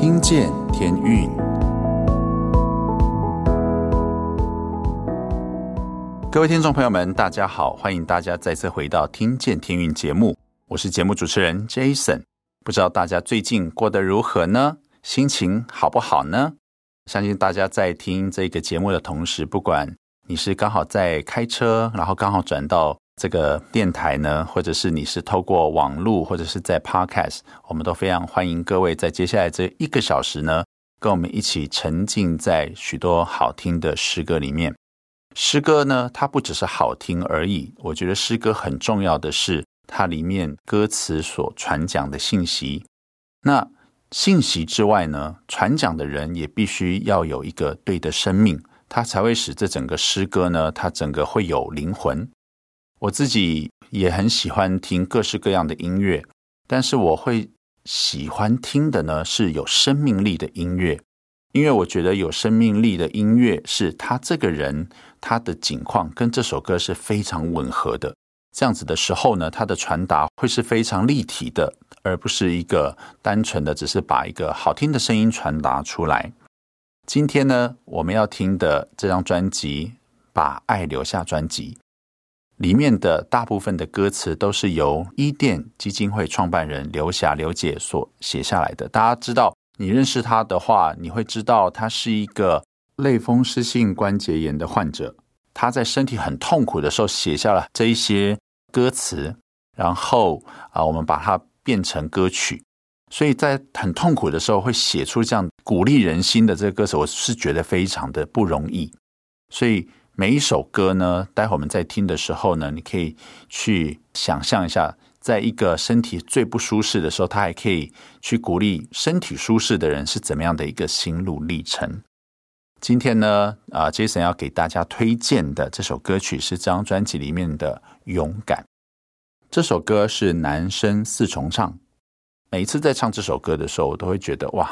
听见天运，各位听众朋友们，大家好，欢迎大家再次回到《听见天运》节目，我是节目主持人 Jason。不知道大家最近过得如何呢？心情好不好呢？相信大家在听这个节目的同时，不管你是刚好在开车，然后刚好转到这个电台呢，或者是你是透过网络，或者是在 Podcast，我们都非常欢迎各位在接下来这一个小时呢，跟我们一起沉浸在许多好听的诗歌里面。诗歌呢，它不只是好听而已。我觉得诗歌很重要的是它里面歌词所传讲的信息。那信息之外呢，传讲的人也必须要有一个对的生命，它才会使这整个诗歌呢，它整个会有灵魂。我自己也很喜欢听各式各样的音乐，但是我会喜欢听的呢是有生命力的音乐，因为我觉得有生命力的音乐是他这个人他的景况跟这首歌是非常吻合的。这样子的时候呢，他的传达会是非常立体的，而不是一个单纯的只是把一个好听的声音传达出来。今天呢，我们要听的这张专辑《把爱留下》专辑。里面的大部分的歌词都是由伊甸基金会创办人刘霞刘姐所写下来的。大家知道，你认识她的话，你会知道她是一个类风湿性关节炎的患者。她在身体很痛苦的时候写下了这一些歌词，然后啊，我们把它变成歌曲。所以在很痛苦的时候会写出这样鼓励人心的这个歌词，我是觉得非常的不容易。所以。每一首歌呢，待会我们在听的时候呢，你可以去想象一下，在一个身体最不舒适的时候，他还可以去鼓励身体舒适的人是怎么样的一个心路历程。今天呢，啊，Jason 要给大家推荐的这首歌曲是这张专辑里面的《勇敢》。这首歌是男声四重唱，每一次在唱这首歌的时候，我都会觉得哇，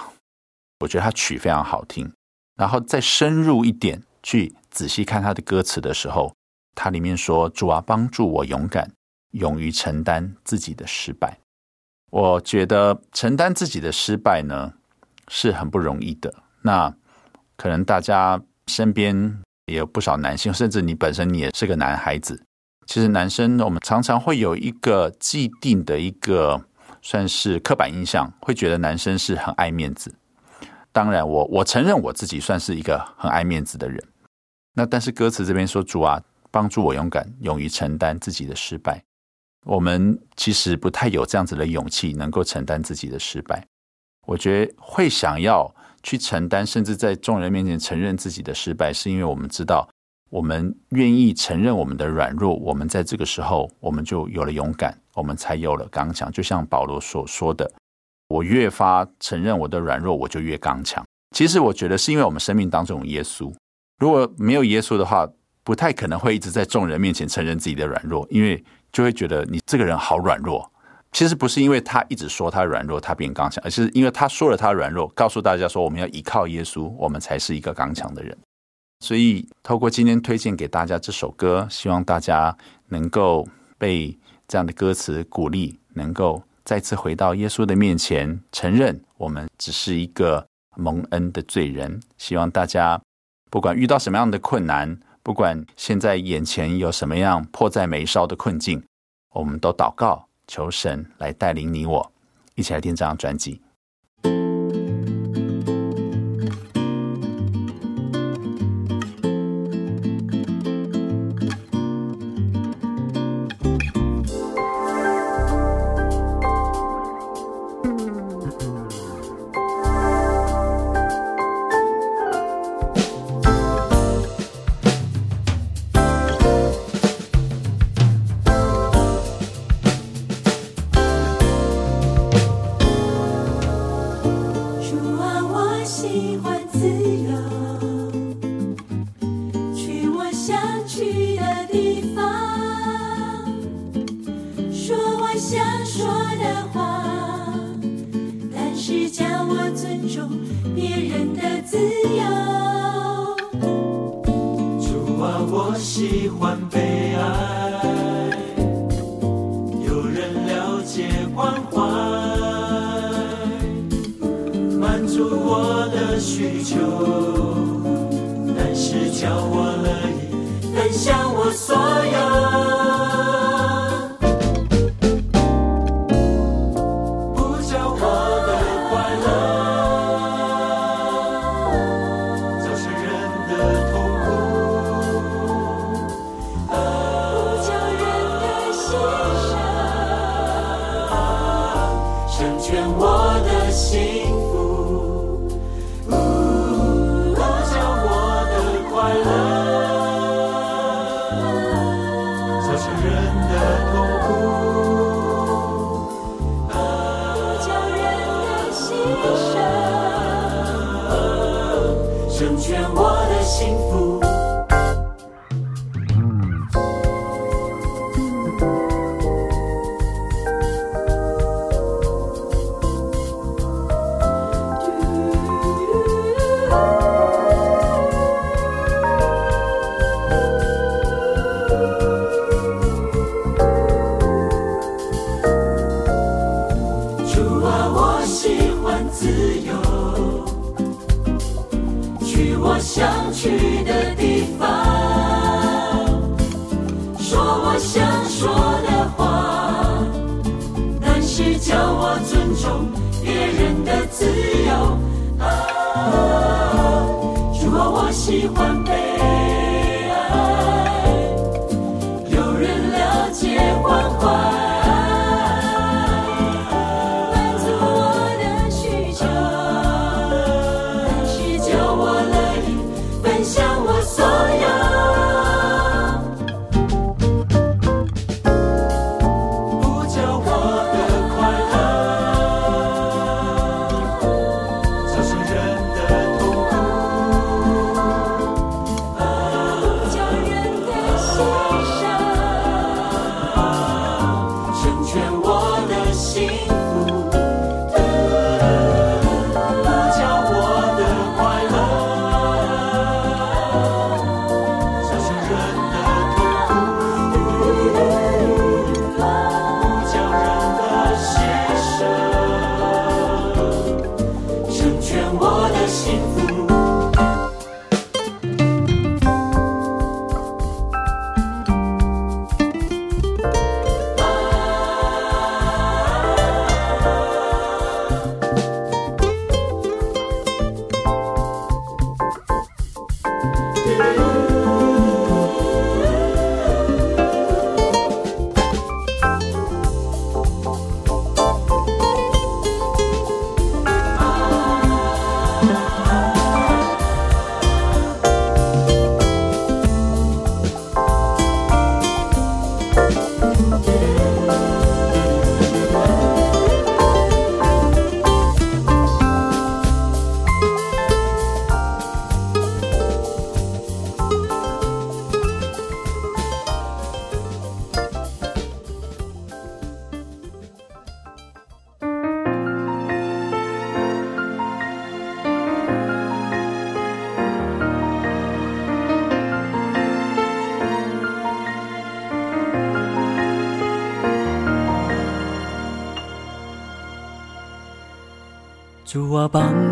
我觉得他曲非常好听，然后再深入一点。去仔细看他的歌词的时候，他里面说：“主啊，帮助我勇敢，勇于承担自己的失败。”我觉得承担自己的失败呢是很不容易的。那可能大家身边也有不少男性，甚至你本身你也是个男孩子。其实男生我们常常会有一个既定的一个算是刻板印象，会觉得男生是很爱面子。当然我，我承认我自己算是一个很爱面子的人。那但是歌词这边说，主啊，帮助我勇敢，勇于承担自己的失败。我们其实不太有这样子的勇气，能够承担自己的失败。我觉得会想要去承担，甚至在众人面前承认自己的失败，是因为我们知道，我们愿意承认我们的软弱。我们在这个时候，我们就有了勇敢，我们才有了刚强。就像保罗所说的。我越发承认我的软弱，我就越刚强。其实我觉得是因为我们生命当中有耶稣。如果没有耶稣的话，不太可能会一直在众人面前承认自己的软弱，因为就会觉得你这个人好软弱。其实不是因为他一直说他软弱，他变刚强，而是因为他说了他软弱，告诉大家说我们要依靠耶稣，我们才是一个刚强的人。所以透过今天推荐给大家这首歌，希望大家能够被这样的歌词鼓励，能够。再次回到耶稣的面前，承认我们只是一个蒙恩的罪人。希望大家不管遇到什么样的困难，不管现在眼前有什么样迫在眉梢的困境，我们都祷告，求神来带领你我，一起来听这张专辑。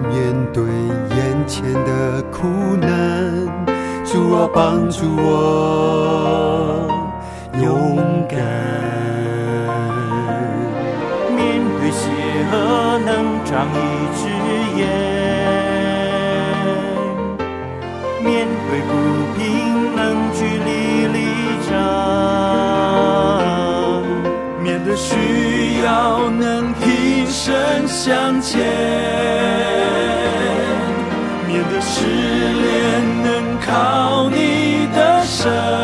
面对眼前的苦难。主啊，帮助我勇敢。面对邪恶能长一只眼，面对不平能据理力争，面对需要能。身向前，面对失恋能靠你的身。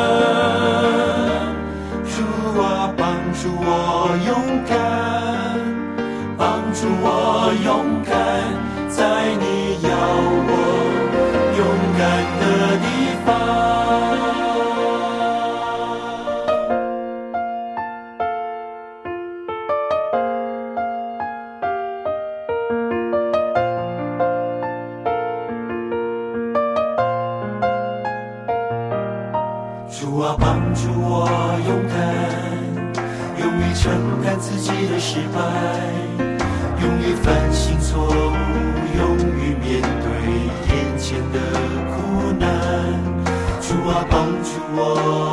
帮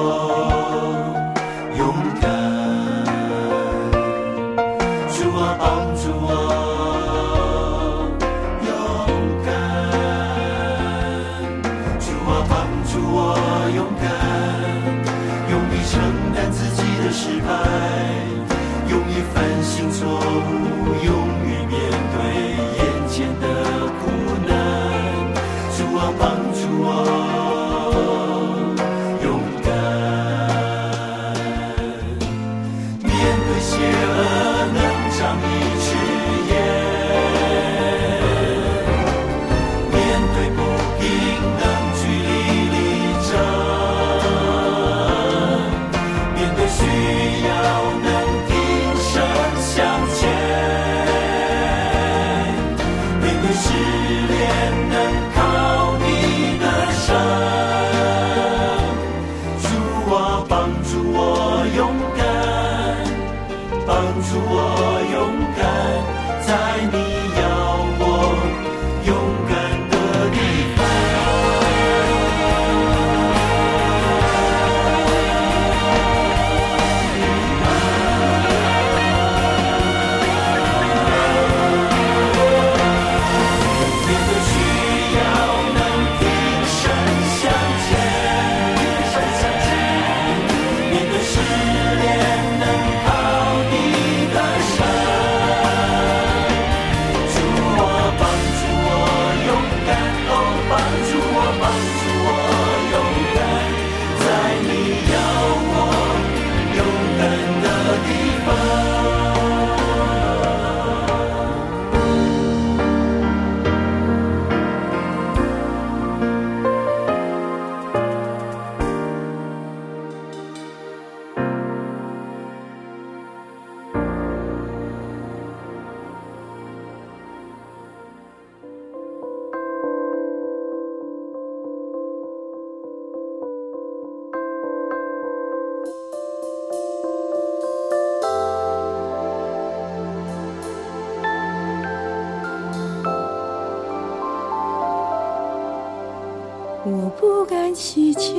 求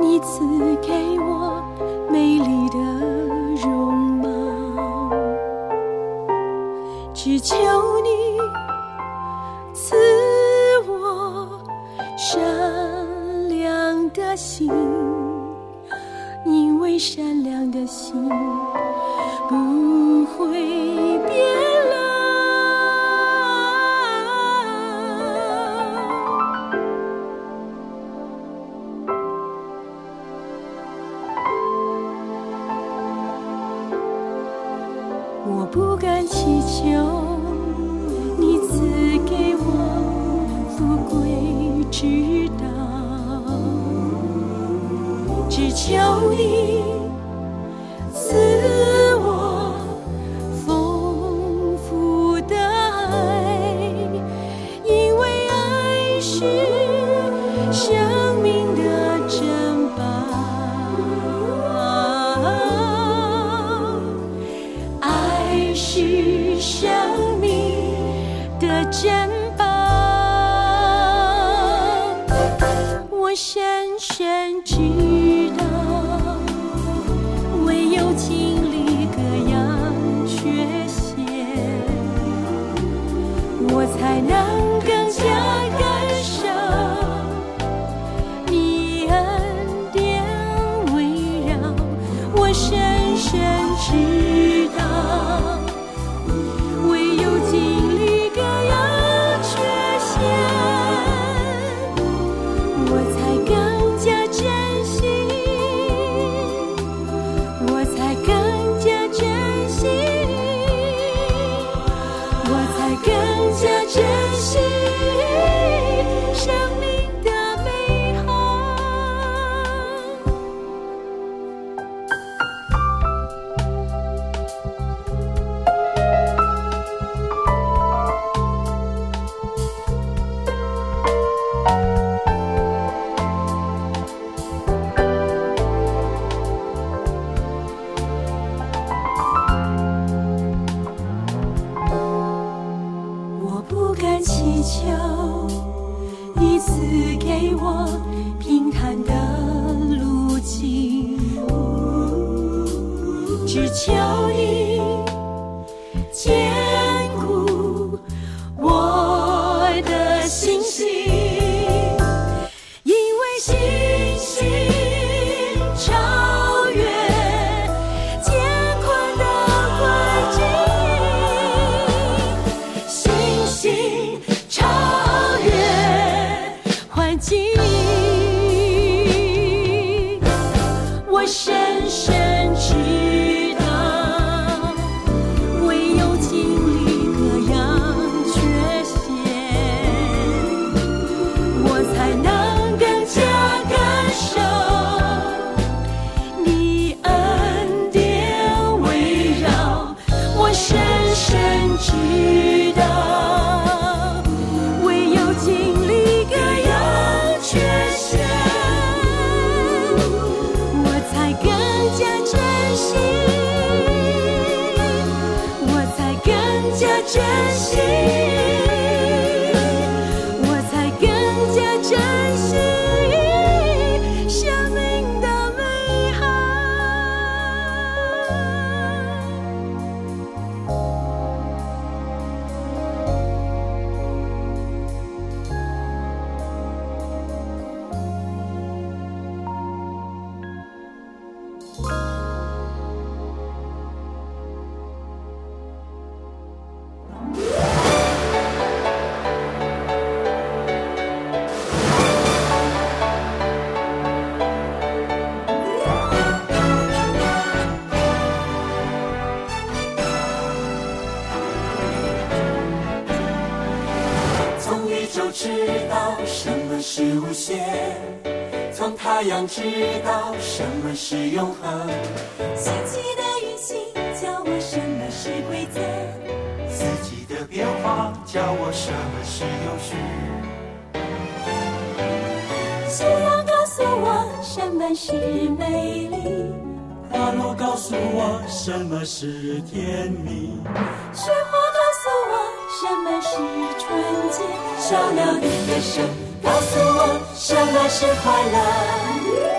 你赐给我美丽的容貌，只求你赐我善良的心，因为善良的心不会样知道什么是永恒。心奇的运行教我什么是规则，四季的变化教我什么是有序。夕阳告诉我什么是美丽。花路告诉我什么是甜蜜，雪花告诉我什么是纯洁，小鸟的歌声告诉我。什么是快乐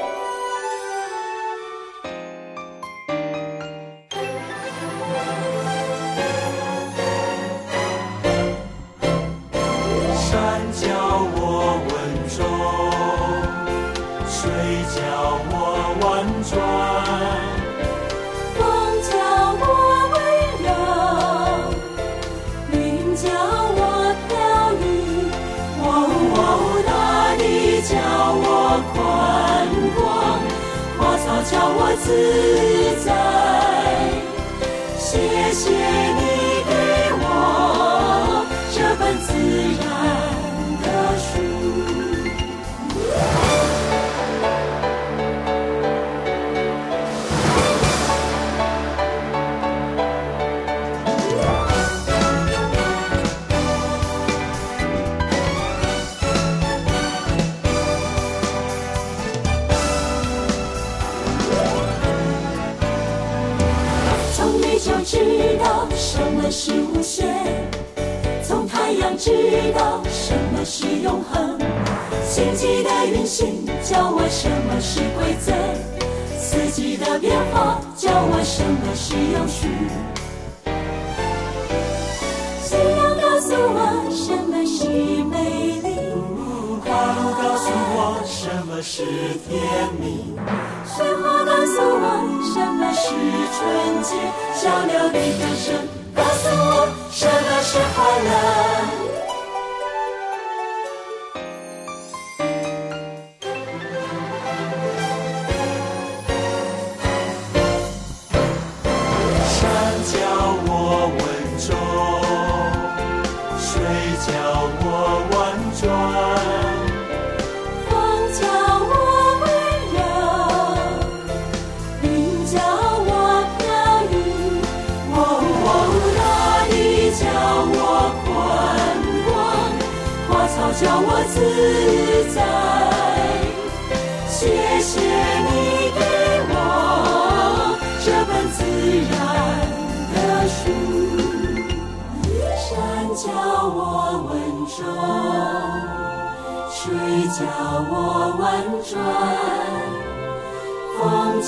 自在。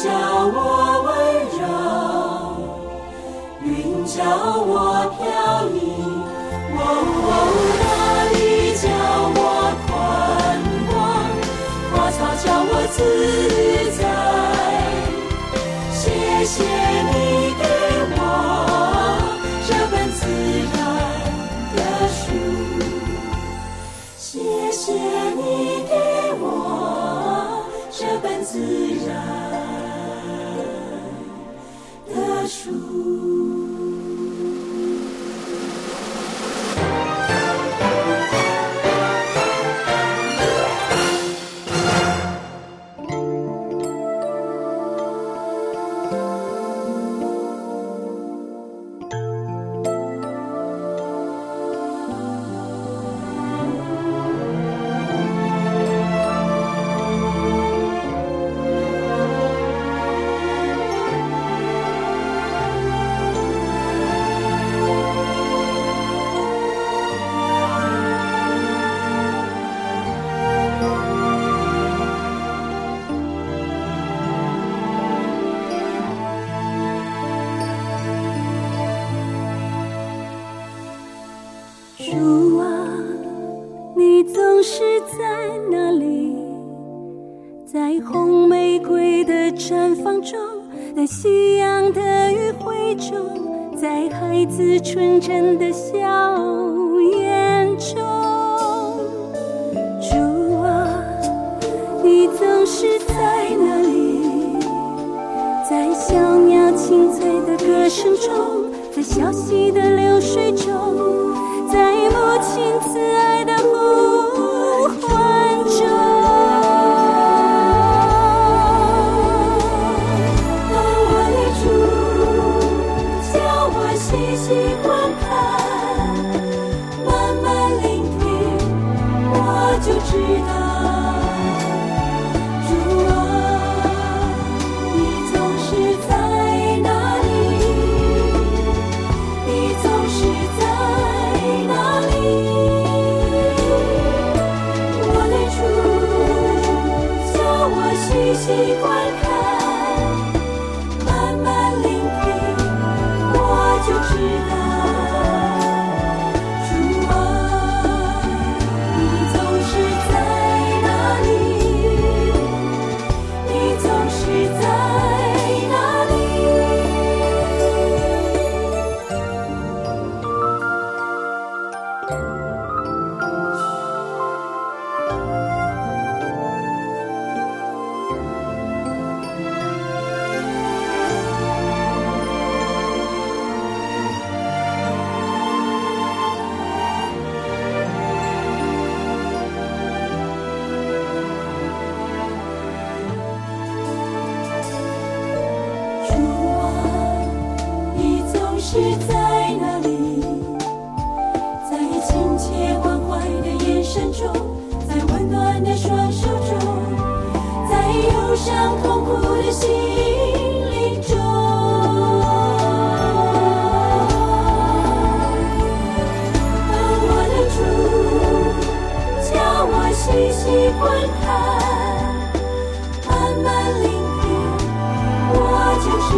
叫我温柔，云叫我飘逸，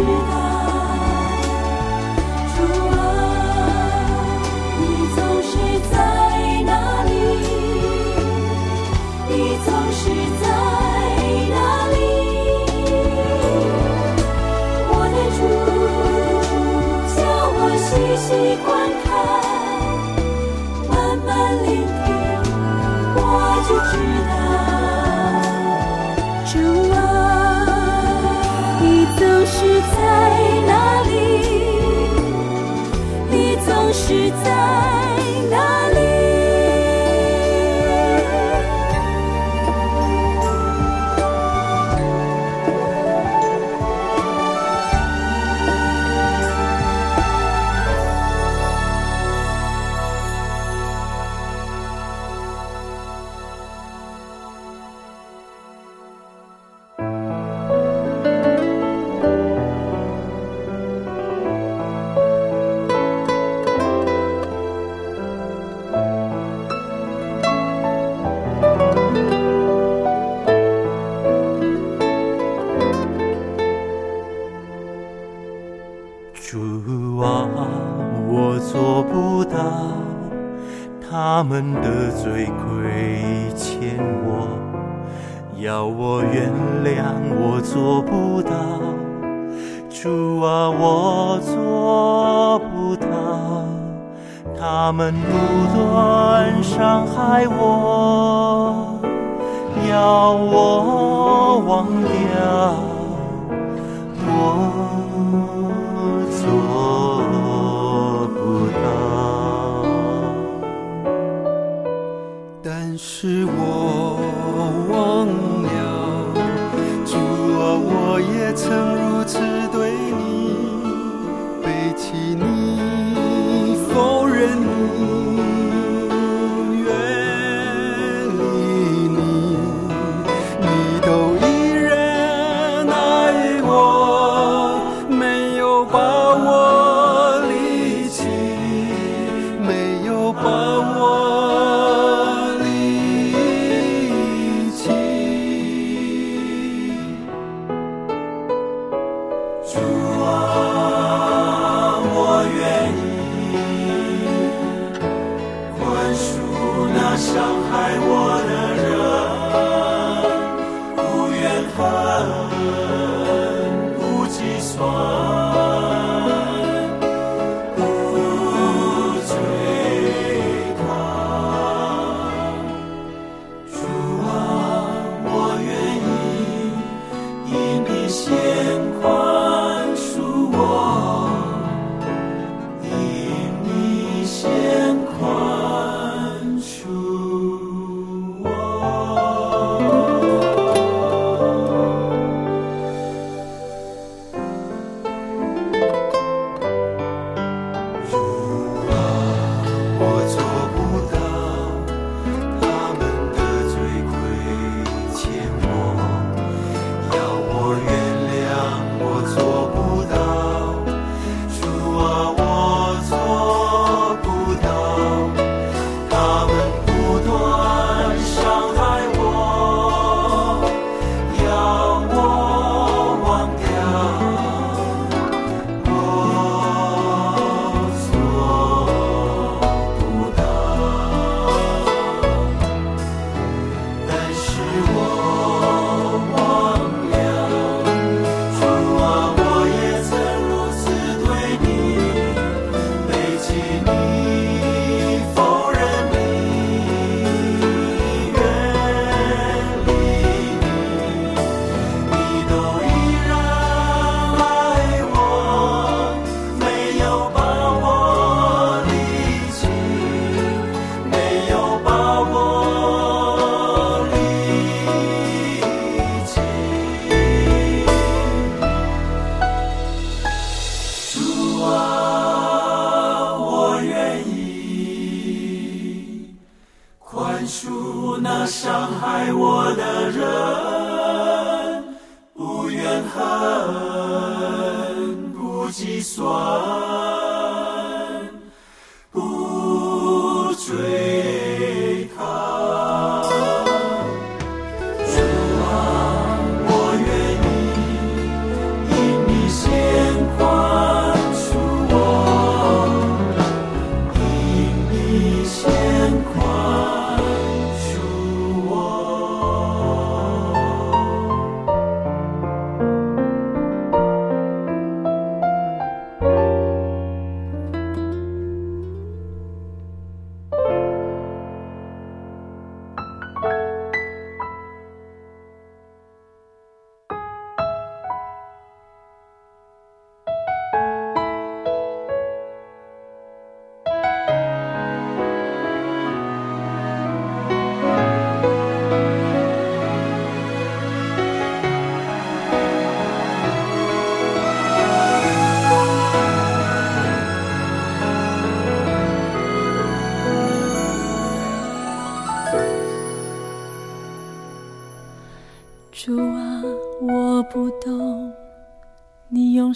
Spirit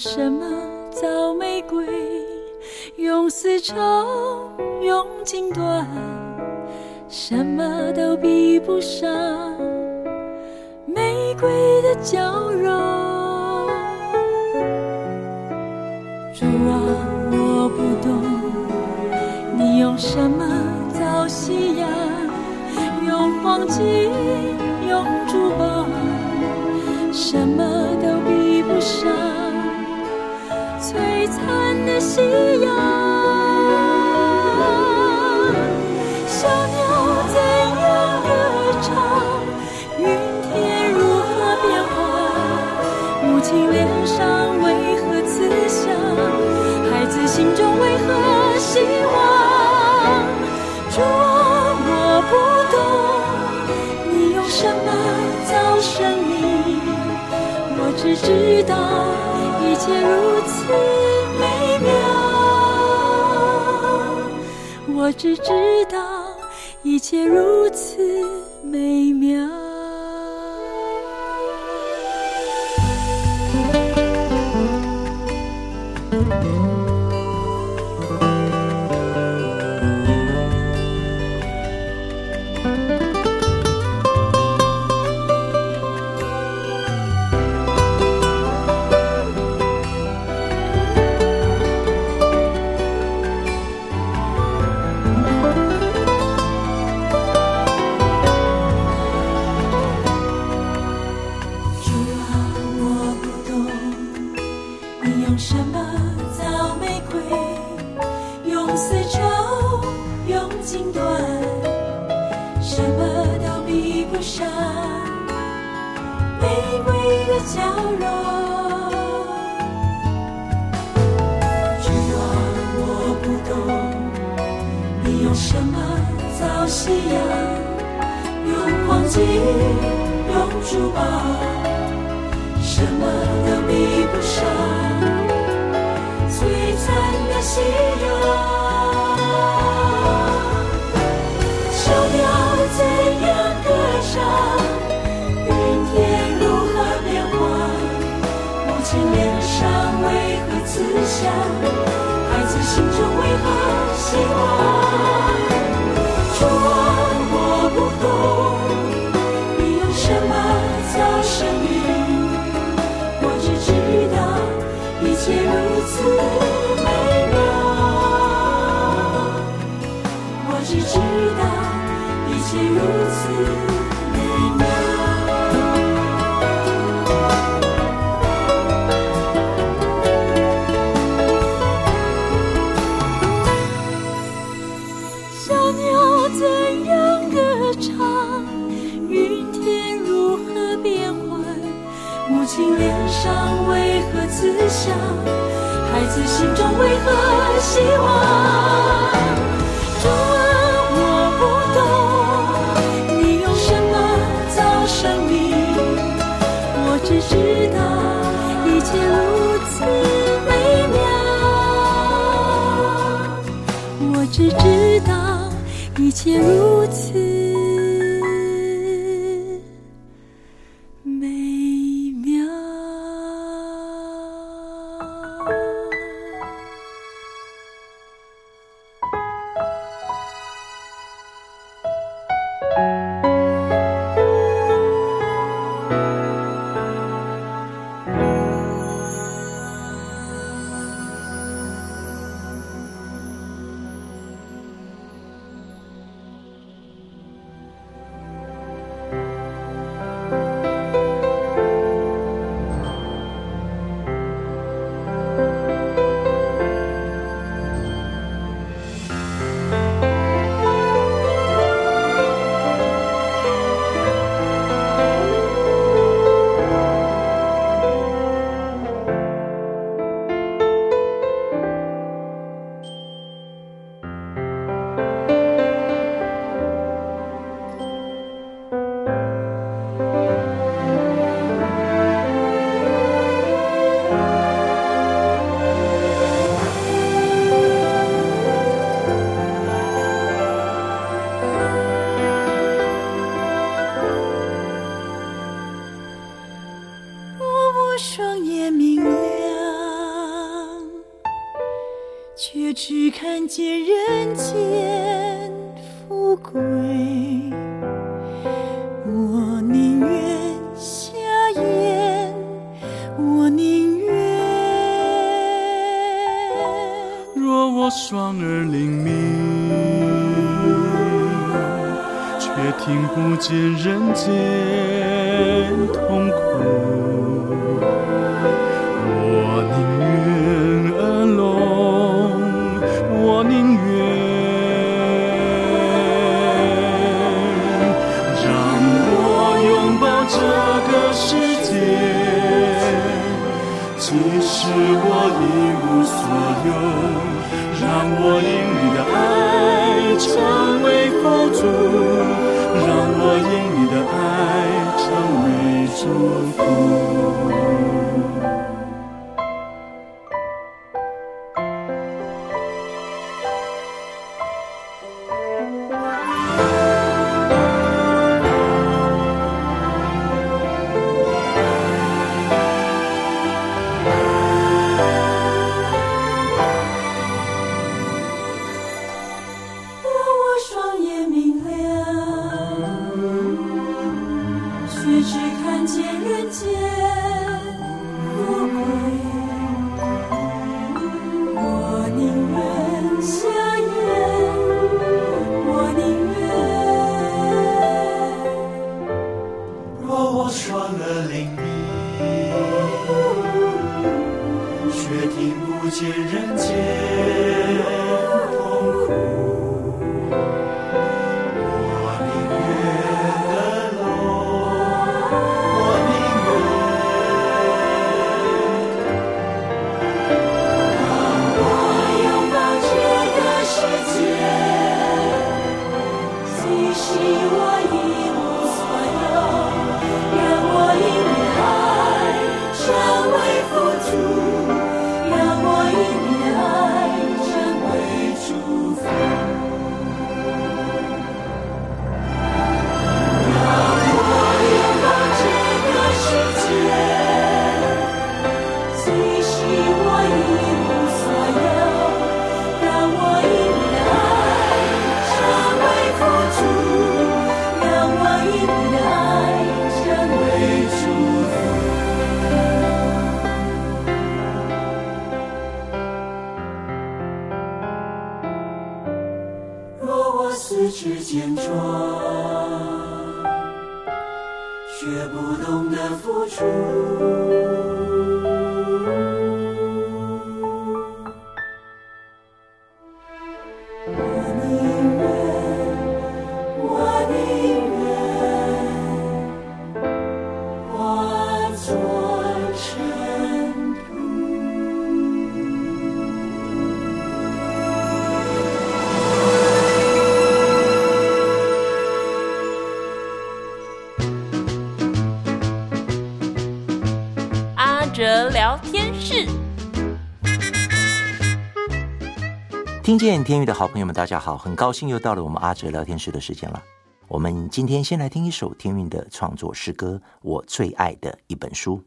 什么造玫瑰，用丝绸，用金缎，什么都比不上玫瑰的娇柔。主啊。我不懂，你用什么造夕阳？用黄金，用珠宝，什么都比不上璀璨的夕阳，小鸟怎样歌唱？云天如何变化？母亲脸上为何慈祥？孩子心中为何希望？我我不懂，你用什么造生命？我只知道。一切如此美妙，我只知道一切如此美妙。既如此。我宁愿若我双耳灵敏却听不见人间痛苦。我宁愿耳聋我宁愿使我一无所有。让我因你的爱成为富足，让我因你的爱成为祝福。听见天韵的好朋友们，大家好，很高兴又到了我们阿哲聊天室的时间了。我们今天先来听一首天韵的创作诗歌，我最爱的一本书。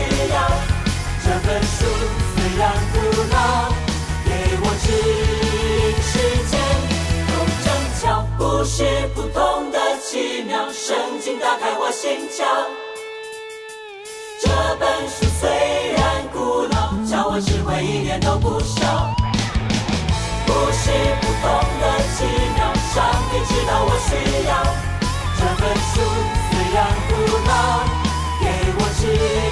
需要这本书，虽然古老，给我指引时间，有正巧，不是普通的奇妙。圣经打开我心窍，这本书虽然古老，教我智慧一点都不少。不是普通的奇妙，上帝知道我需要这本书。虽然古老，给我指引。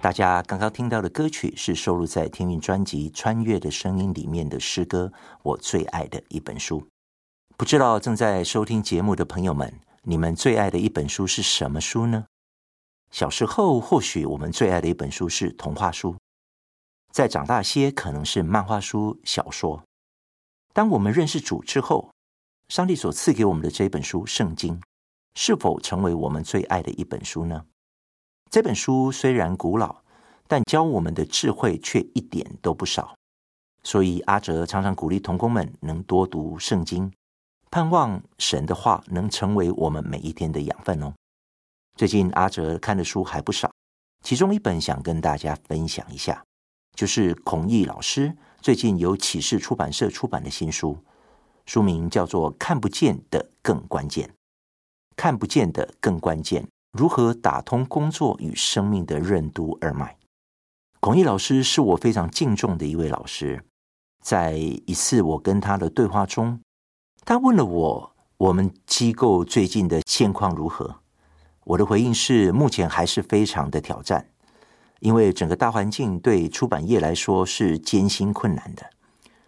大家刚刚听到的歌曲是收录在天韵专辑《穿越的声音》里面的诗歌《我最爱的一本书》。不知道正在收听节目的朋友们，你们最爱的一本书是什么书呢？小时候，或许我们最爱的一本书是童话书。再长大些，可能是漫画书、小说。当我们认识主之后，上帝所赐给我们的这本书《圣经》，是否成为我们最爱的一本书呢？这本书虽然古老，但教我们的智慧却一点都不少。所以阿哲常常鼓励童工们能多读圣经，盼望神的话能成为我们每一天的养分哦。最近阿哲看的书还不少，其中一本想跟大家分享一下。就是孔毅老师最近由启示出版社出版的新书，书名叫做《看不见的更关键》，看不见的更关键，如何打通工作与生命的任督二脉？孔毅老师是我非常敬重的一位老师，在一次我跟他的对话中，他问了我，我们机构最近的现况如何？我的回应是，目前还是非常的挑战。因为整个大环境对出版业来说是艰辛困难的，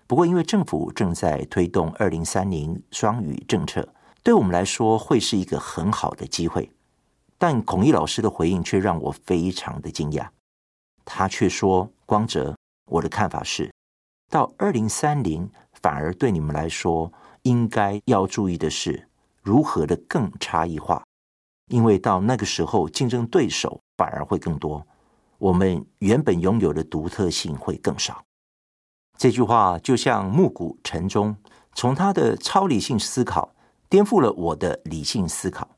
不过因为政府正在推动二零三零双语政策，对我们来说会是一个很好的机会。但孔毅老师的回应却让我非常的惊讶，他却说：“光哲，我的看法是，到二零三零反而对你们来说应该要注意的是如何的更差异化，因为到那个时候竞争对手反而会更多。”我们原本拥有的独特性会更少。这句话就像暮鼓晨钟，从他的超理性思考颠覆了我的理性思考。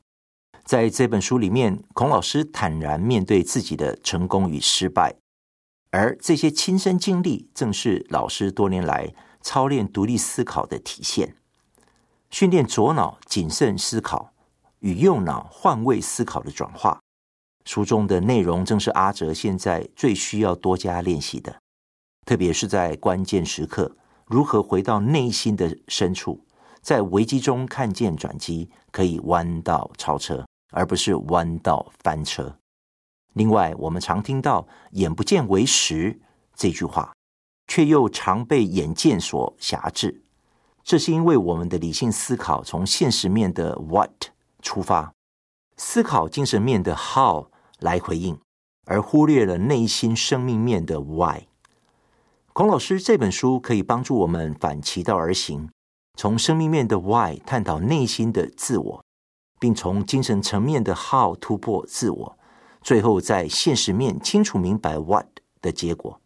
在这本书里面，孔老师坦然面对自己的成功与失败，而这些亲身经历正是老师多年来操练独立思考的体现，训练左脑谨慎思考与右脑换位思考的转化。书中的内容正是阿哲现在最需要多加练习的，特别是在关键时刻，如何回到内心的深处，在危机中看见转机，可以弯道超车，而不是弯道翻车。另外，我们常听到“眼不见为实”这句话，却又常被眼见所挟制，这是因为我们的理性思考从现实面的 “what” 出发，思考精神面的 “how”。来回应，而忽略了内心生命面的 why。孔老师这本书可以帮助我们反其道而行，从生命面的 why 探讨内心的自我，并从精神层面的 how 突破自我，最后在现实面清楚明白 what 的结果。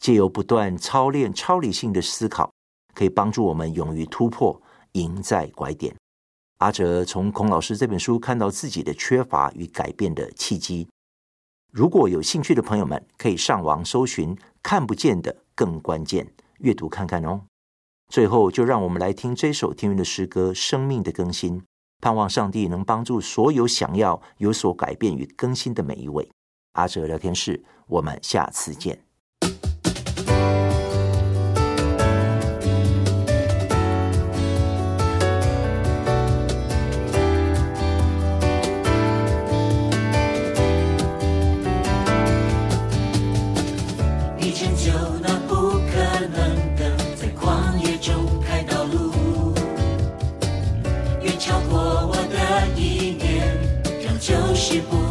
借由不断操练超理性的思考，可以帮助我们勇于突破，赢在拐点。阿哲从孔老师这本书看到自己的缺乏与改变的契机。如果有兴趣的朋友们，可以上网搜寻“看不见的更关键”，阅读看看哦。最后，就让我们来听这首天韵的诗歌《生命的更新》，盼望上帝能帮助所有想要有所改变与更新的每一位。阿哲聊天室，我们下次见。是不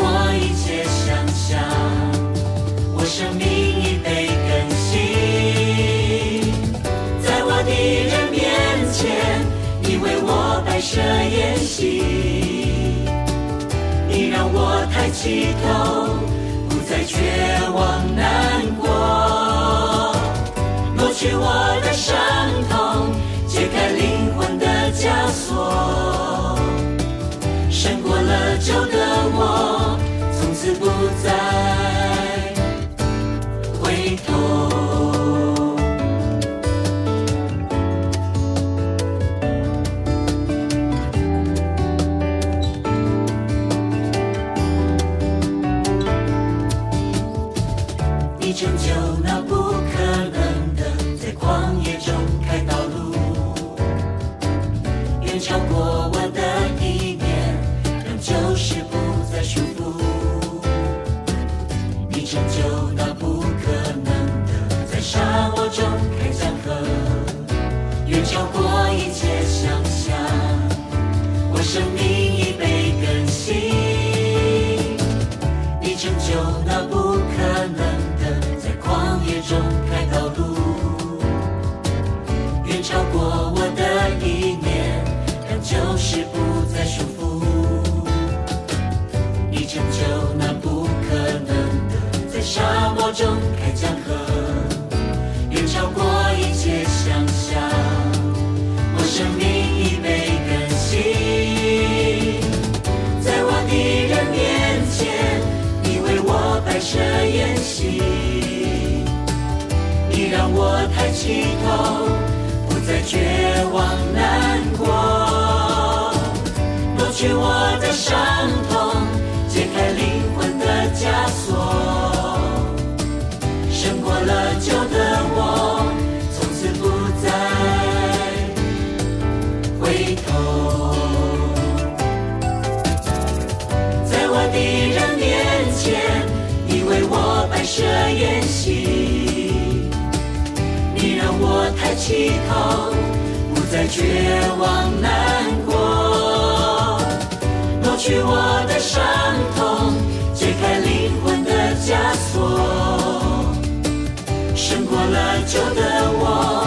我一切想象，我生命已被更新，在我的人面前，你为我摆设宴席，你让我抬起头，不再绝望难过，抹去我的伤痛，解开灵魂的枷锁，胜过了旧的我。低头，不再绝望难过，抹去我的伤痛，解开灵魂的枷锁，胜过了旧的我，起头，不再绝望难过，抹去我的伤痛，解开灵魂的枷锁，胜过了旧的我，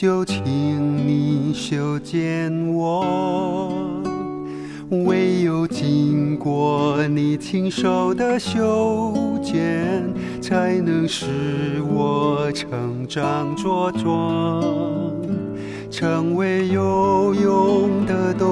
就请你修剪我。唯有经过你亲手的修剪，才能使我成长茁壮，成为有用的栋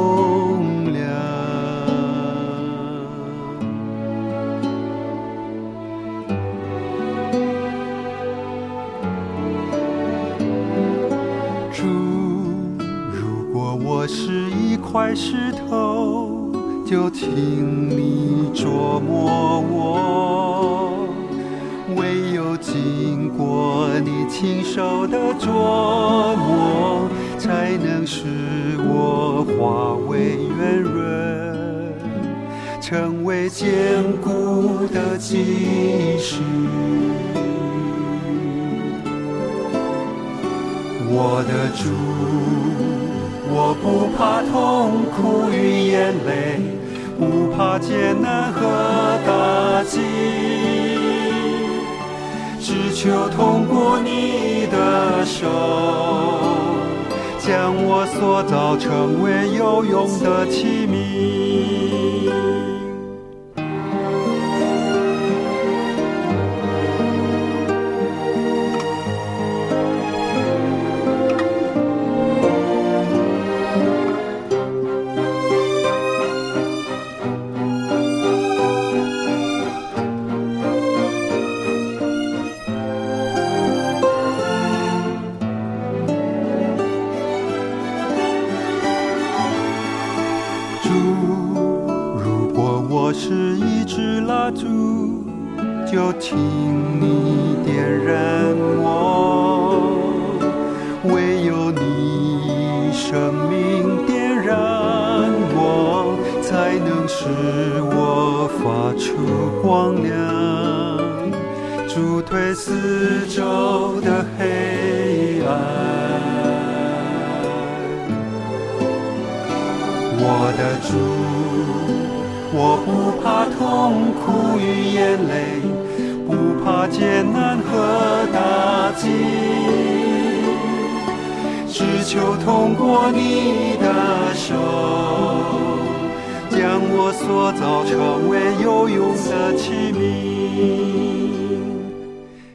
块石头，就请你琢磨我。唯有经过你亲手的琢磨，才能使我化为圆润，成为坚固的基石。我的主，我不怕痛苦与眼泪，不怕艰难和打击，只求通过你的手，将我塑造成为有用的器皿。请你点燃我，唯有你生命点燃我，才能使我发出光亮，助退四周的黑暗。我的主，我不怕痛苦与眼泪。怕艰难和打击，只求通过你的手，将我塑造成为有用的器皿。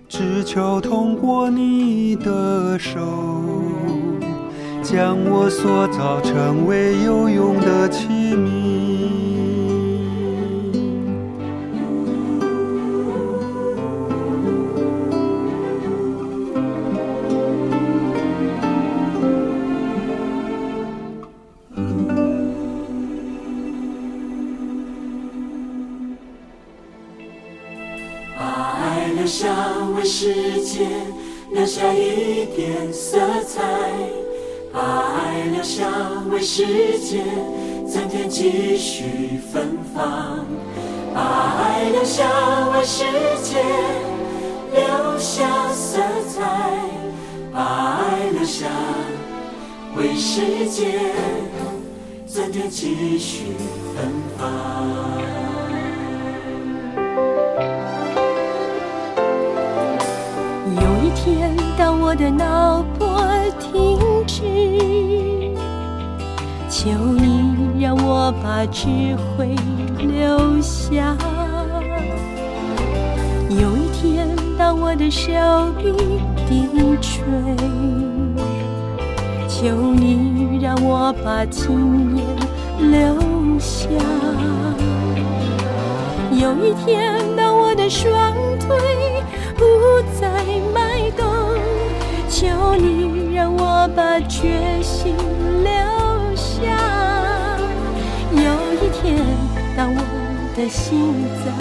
只求通过你的手，将我塑造成为有用的器皿。留下一点色彩，把爱留下为世界增添几许芬芳。把爱留下为世界留下色彩，把爱留下为世界增添几许芬芳。我的脑波停止，求你让我把智慧留下。有一天，当我的手臂低垂，求你让我把经验留下。有一天，当我的双腿不，求你让我把决心留下。有一天，当我的心脏